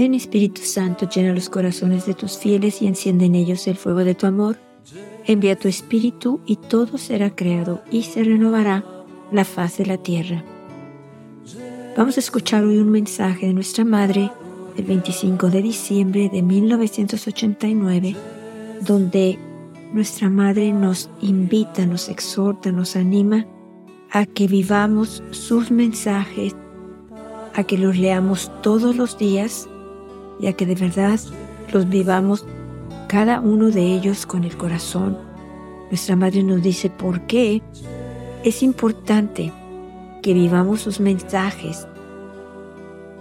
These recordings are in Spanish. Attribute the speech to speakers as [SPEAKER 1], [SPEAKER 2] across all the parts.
[SPEAKER 1] Ven Espíritu Santo, llena los corazones de tus fieles y enciende en ellos el fuego de tu amor. Envía tu Espíritu y todo será creado y se renovará la faz de la tierra. Vamos a escuchar hoy un mensaje de nuestra Madre del 25 de diciembre de 1989, donde nuestra Madre nos invita, nos exhorta, nos anima a que vivamos sus mensajes, a que los leamos todos los días y a que de verdad los vivamos cada uno de ellos con el corazón. Nuestra Madre nos dice por qué es importante que vivamos sus mensajes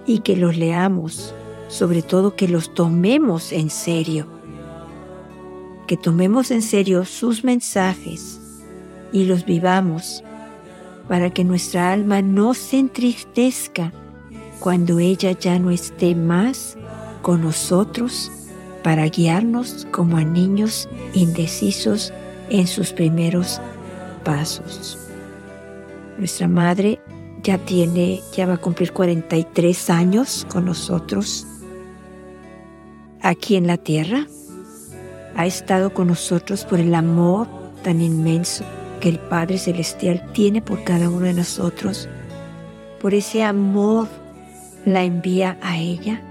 [SPEAKER 1] y que los leamos, sobre todo que los tomemos en serio, que tomemos en serio sus mensajes y los vivamos para que nuestra alma no se entristezca cuando ella ya no esté más con nosotros para guiarnos como a niños indecisos en sus primeros pasos. Nuestra madre ya tiene, ya va a cumplir 43 años con nosotros aquí en la tierra. Ha estado con nosotros por el amor tan inmenso que el Padre Celestial tiene por cada uno de nosotros. Por ese amor la envía a ella,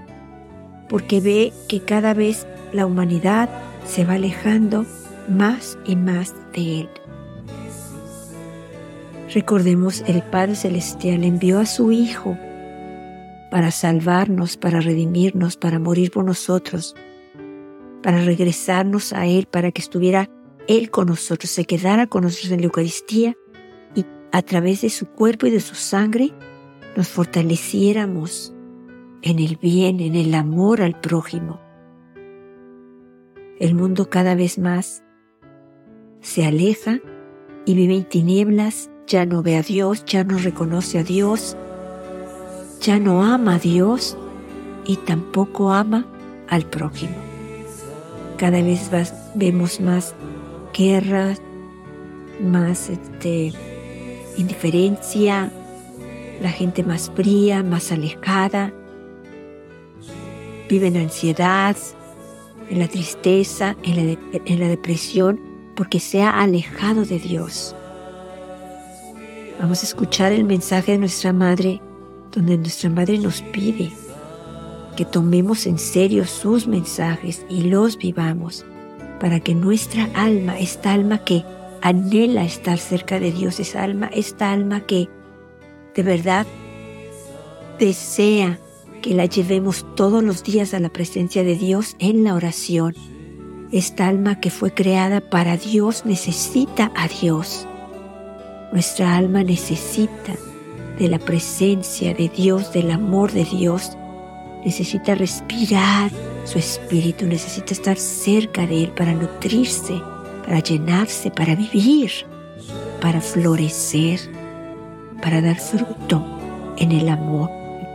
[SPEAKER 1] porque ve que cada vez la humanidad se va alejando más y más de Él. Recordemos, el Padre Celestial envió a su Hijo para salvarnos, para redimirnos, para morir por nosotros, para regresarnos a Él, para que estuviera Él con nosotros, se quedara con nosotros en la Eucaristía y a través de su cuerpo y de su sangre nos fortaleciéramos en el bien, en el amor al prójimo. El mundo cada vez más se aleja y vive en tinieblas ya no ve a Dios, ya no reconoce a Dios, ya no ama a Dios y tampoco ama al prójimo. Cada vez vemos más guerras, más este, indiferencia, la gente más fría, más alejada, vive en ansiedad, en la tristeza, en la, en la depresión, porque se ha alejado de Dios. Vamos a escuchar el mensaje de nuestra Madre, donde nuestra Madre nos pide que tomemos en serio sus mensajes y los vivamos, para que nuestra alma, esta alma que anhela estar cerca de Dios, esa alma, esta alma que de verdad desea que la llevemos todos los días a la presencia de Dios en la oración. Esta alma que fue creada para Dios necesita a Dios. Nuestra alma necesita de la presencia de Dios, del amor de Dios. Necesita respirar su espíritu, necesita estar cerca de Él para nutrirse, para llenarse, para vivir, para florecer, para dar fruto en el amor,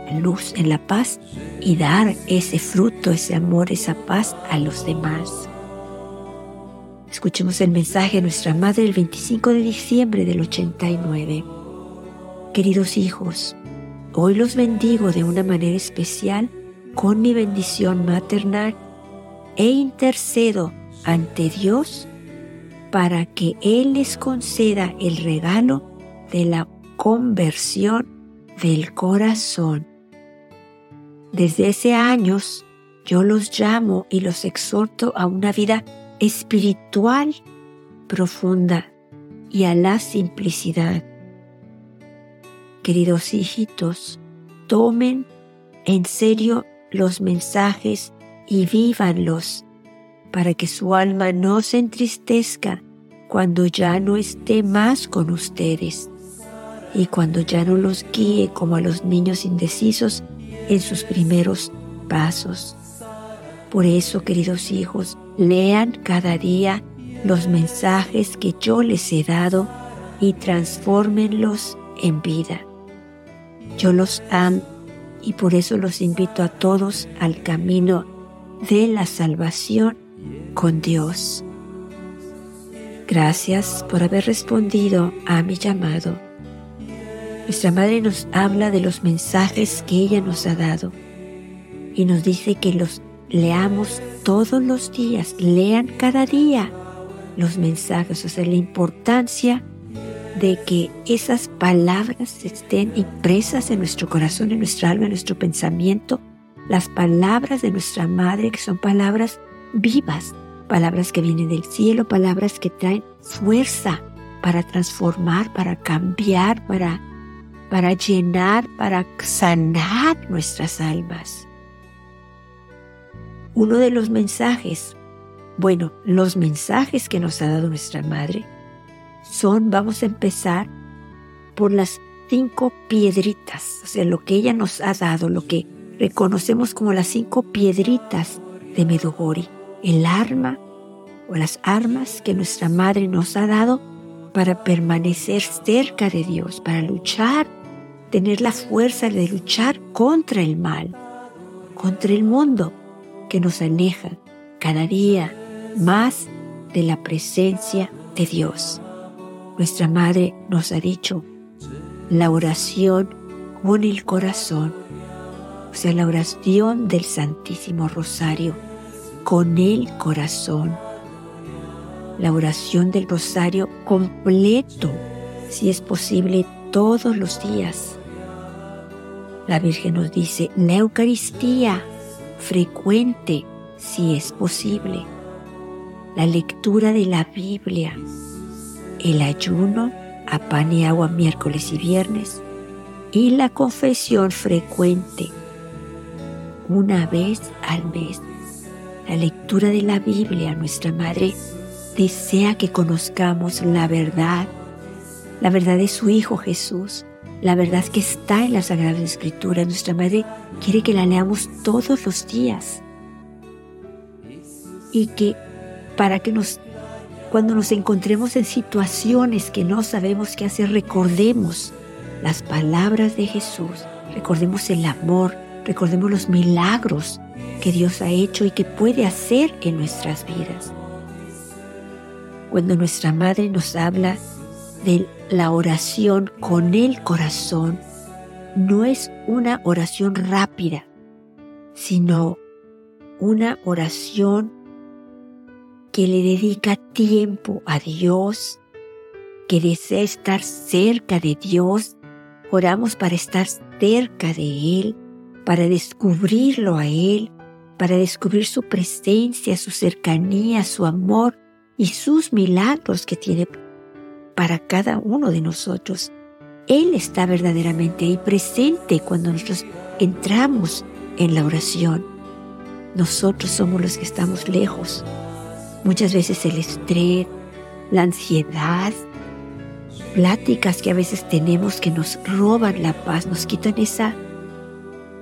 [SPEAKER 1] en la luz, en la paz y dar ese fruto, ese amor, esa paz a los demás. Escuchemos el mensaje de nuestra Madre el 25 de diciembre del 89. Queridos hijos, hoy los bendigo de una manera especial con mi bendición maternal e intercedo ante Dios para que Él les conceda el regalo de la conversión del corazón. Desde ese años yo los llamo y los exhorto a una vida espiritual profunda y a la simplicidad. Queridos hijitos, tomen en serio los mensajes y vívanlos para que su alma no se entristezca cuando ya no esté más con ustedes y cuando ya no los guíe como a los niños indecisos en sus primeros pasos. Por eso, queridos hijos, lean cada día los mensajes que yo les he dado y transfórmenlos en vida. Yo los amo y por eso los invito a todos al camino de la salvación con Dios. Gracias por haber respondido a mi llamado. Nuestra Madre nos habla de los mensajes que ella nos ha dado y nos dice que los leamos todos los días, lean cada día los mensajes, o sea, la importancia de que esas palabras estén impresas en nuestro corazón, en nuestra alma, en nuestro pensamiento, las palabras de nuestra Madre, que son palabras vivas, palabras que vienen del cielo, palabras que traen fuerza para transformar, para cambiar, para, para llenar, para sanar nuestras almas. Uno de los mensajes, bueno, los mensajes que nos ha dado nuestra Madre son, vamos a empezar por las cinco piedritas, o sea, lo que ella nos ha dado, lo que reconocemos como las cinco piedritas de Medugori el arma o las armas que nuestra Madre nos ha dado para permanecer cerca de Dios, para luchar, tener la fuerza de luchar contra el mal, contra el mundo que nos aleja cada día más de la presencia de Dios. Nuestra Madre nos ha dicho la oración con el corazón, o sea, la oración del Santísimo Rosario con el corazón. La oración del rosario completo, si es posible, todos los días. La Virgen nos dice la Eucaristía frecuente, si es posible. La lectura de la Biblia, el ayuno a pan y agua miércoles y viernes y la confesión frecuente una vez al mes la lectura de la Biblia, nuestra Madre desea que conozcamos la verdad, la verdad de su Hijo Jesús, la verdad que está en la Sagrada Escritura. Nuestra Madre quiere que la leamos todos los días y que para que nos, cuando nos encontremos en situaciones que no sabemos qué hacer, recordemos las palabras de Jesús, recordemos el amor, recordemos los milagros que Dios ha hecho y que puede hacer en nuestras vidas. Cuando nuestra Madre nos habla de la oración con el corazón, no es una oración rápida, sino una oración que le dedica tiempo a Dios, que desea estar cerca de Dios. Oramos para estar cerca de Él, para descubrirlo a Él, para descubrir su presencia, su cercanía, su amor y sus milagros que tiene para cada uno de nosotros. Él está verdaderamente ahí presente cuando nosotros entramos en la oración. Nosotros somos los que estamos lejos. Muchas veces el estrés, la ansiedad, pláticas que a veces tenemos que nos roban la paz, nos quitan esa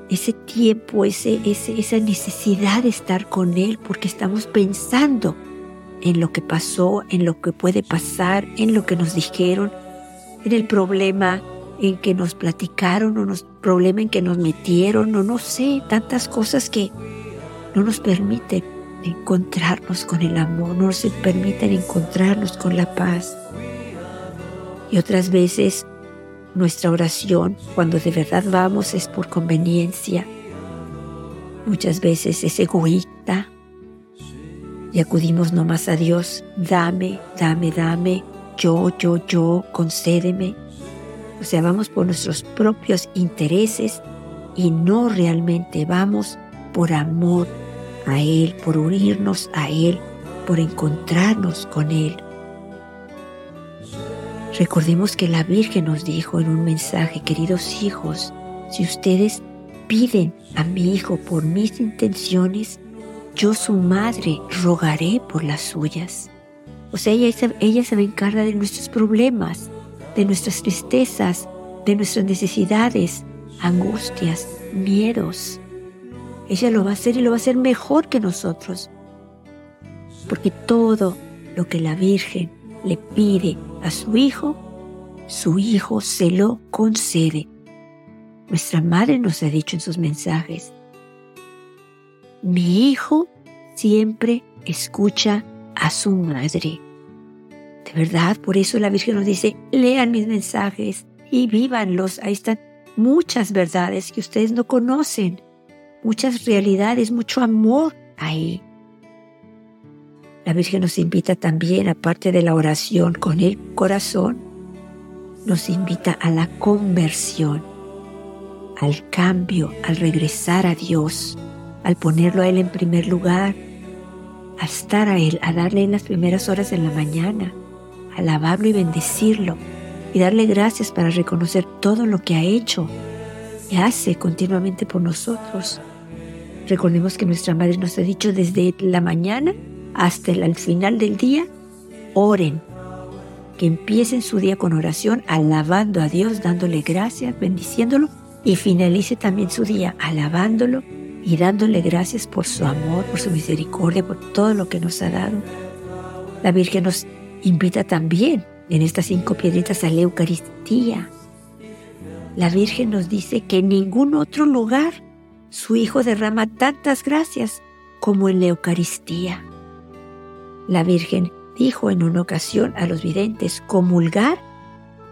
[SPEAKER 1] ese tiempo, ese, esa necesidad de estar con Él, porque estamos pensando en lo que pasó, en lo que puede pasar, en lo que nos dijeron, en el problema en que nos platicaron o el problema en que nos metieron o no sé, tantas cosas que no nos permiten encontrarnos con el amor, no nos permiten encontrarnos con la paz. Y otras veces nuestra oración, cuando de verdad vamos, es por conveniencia. Muchas veces es egoísta y acudimos nomás a Dios, dame, dame, dame, yo, yo, yo, concédeme. O sea, vamos por nuestros propios intereses y no realmente vamos por amor a Él, por unirnos a Él, por encontrarnos con Él. Recordemos que la Virgen nos dijo en un mensaje, queridos hijos, si ustedes piden a mi hijo por mis intenciones, yo su madre rogaré por las suyas. O sea, ella, ella se va a encargar de nuestros problemas, de nuestras tristezas, de nuestras necesidades, angustias, miedos. Ella lo va a hacer y lo va a hacer mejor que nosotros. Porque todo lo que la Virgen le pide a su hijo, su hijo se lo concede. Nuestra madre nos ha dicho en sus mensajes, mi hijo siempre escucha a su madre. De verdad, por eso la Virgen nos dice, lean mis mensajes y vívanlos. Ahí están muchas verdades que ustedes no conocen, muchas realidades, mucho amor ahí. La Virgen nos invita también, aparte de la oración con el corazón, nos invita a la conversión, al cambio, al regresar a Dios, al ponerlo a Él en primer lugar, a estar a Él, a darle en las primeras horas de la mañana, alabarlo y bendecirlo y darle gracias para reconocer todo lo que ha hecho y hace continuamente por nosotros. Recordemos que nuestra Madre nos ha dicho desde la mañana hasta el final del día, oren, que empiecen su día con oración, alabando a Dios, dándole gracias, bendiciéndolo y finalice también su día alabándolo y dándole gracias por su amor, por su misericordia, por todo lo que nos ha dado. La Virgen nos invita también en estas cinco piedritas a la Eucaristía. La Virgen nos dice que en ningún otro lugar su Hijo derrama tantas gracias como en la Eucaristía. La Virgen dijo en una ocasión a los videntes, comulgar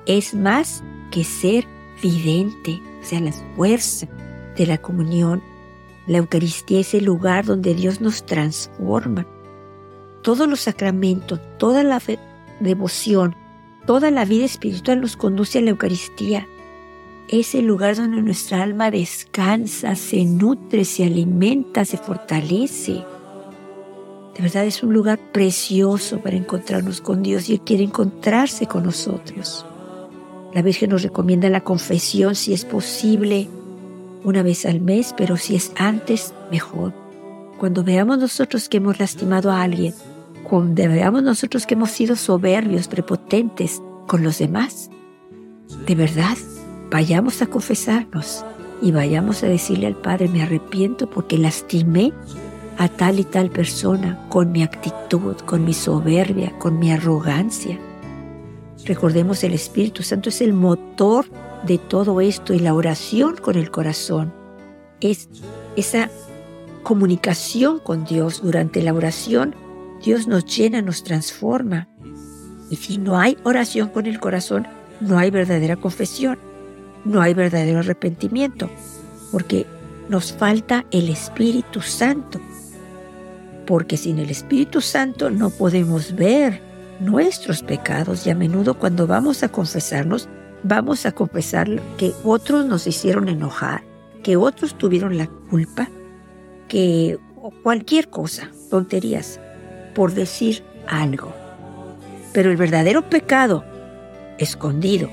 [SPEAKER 1] es más que ser vidente, o sea, la fuerza de la comunión. La Eucaristía es el lugar donde Dios nos transforma. Todos los sacramentos, toda la devoción, toda la vida espiritual nos conduce a la Eucaristía. Es el lugar donde nuestra alma descansa, se nutre, se alimenta, se fortalece. De verdad es un lugar precioso para encontrarnos con Dios y Él quiere encontrarse con nosotros. La Virgen nos recomienda la confesión si es posible una vez al mes, pero si es antes, mejor. Cuando veamos nosotros que hemos lastimado a alguien, cuando veamos nosotros que hemos sido soberbios, prepotentes con los demás, de verdad, vayamos a confesarnos y vayamos a decirle al Padre, me arrepiento porque lastimé a tal y tal persona con mi actitud, con mi soberbia, con mi arrogancia. Recordemos el Espíritu Santo es el motor de todo esto y la oración con el corazón es esa comunicación con Dios durante la oración Dios nos llena, nos transforma. Y si no hay oración con el corazón, no hay verdadera confesión, no hay verdadero arrepentimiento, porque nos falta el Espíritu Santo. Porque sin el Espíritu Santo no podemos ver nuestros pecados y a menudo cuando vamos a confesarnos, vamos a confesar que otros nos hicieron enojar, que otros tuvieron la culpa, que cualquier cosa, tonterías por decir algo. Pero el verdadero pecado, escondido,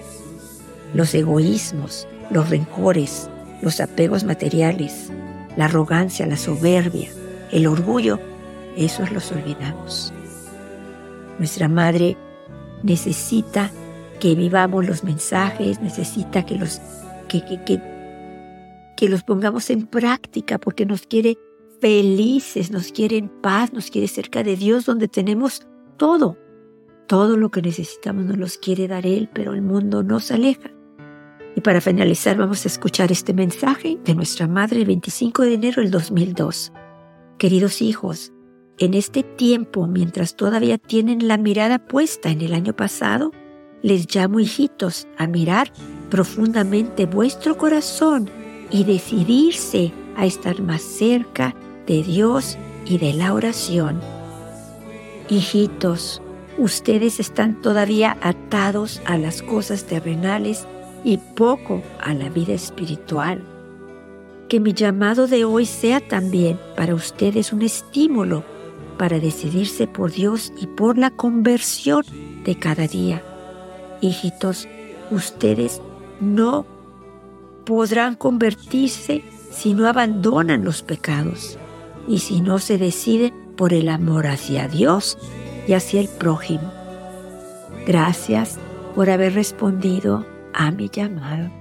[SPEAKER 1] los egoísmos, los rencores, los apegos materiales, la arrogancia, la soberbia, el orgullo, esos los olvidamos. Nuestra madre necesita que vivamos los mensajes, necesita que los, que, que, que los pongamos en práctica porque nos quiere felices, nos quiere en paz, nos quiere cerca de Dios, donde tenemos todo. Todo lo que necesitamos nos los quiere dar Él, pero el mundo nos aleja. Y para finalizar vamos a escuchar este mensaje de nuestra Madre el 25 de enero del 2002. Queridos hijos, en este tiempo, mientras todavía tienen la mirada puesta en el año pasado, les llamo hijitos a mirar profundamente vuestro corazón y decidirse a estar más cerca de Dios y de la oración. Hijitos, ustedes están todavía atados a las cosas terrenales y poco a la vida espiritual. Que mi llamado de hoy sea también para ustedes un estímulo para decidirse por Dios y por la conversión de cada día. Hijitos, ustedes no podrán convertirse si no abandonan los pecados y si no se decide por el amor hacia Dios y hacia el prójimo. Gracias por haber respondido a mi llamado.